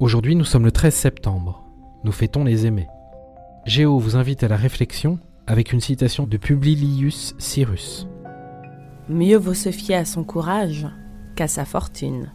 Aujourd'hui, nous sommes le 13 septembre. Nous fêtons les aimés. Géo vous invite à la réflexion avec une citation de Publilius Cyrus. Mieux vaut se fier à son courage qu'à sa fortune.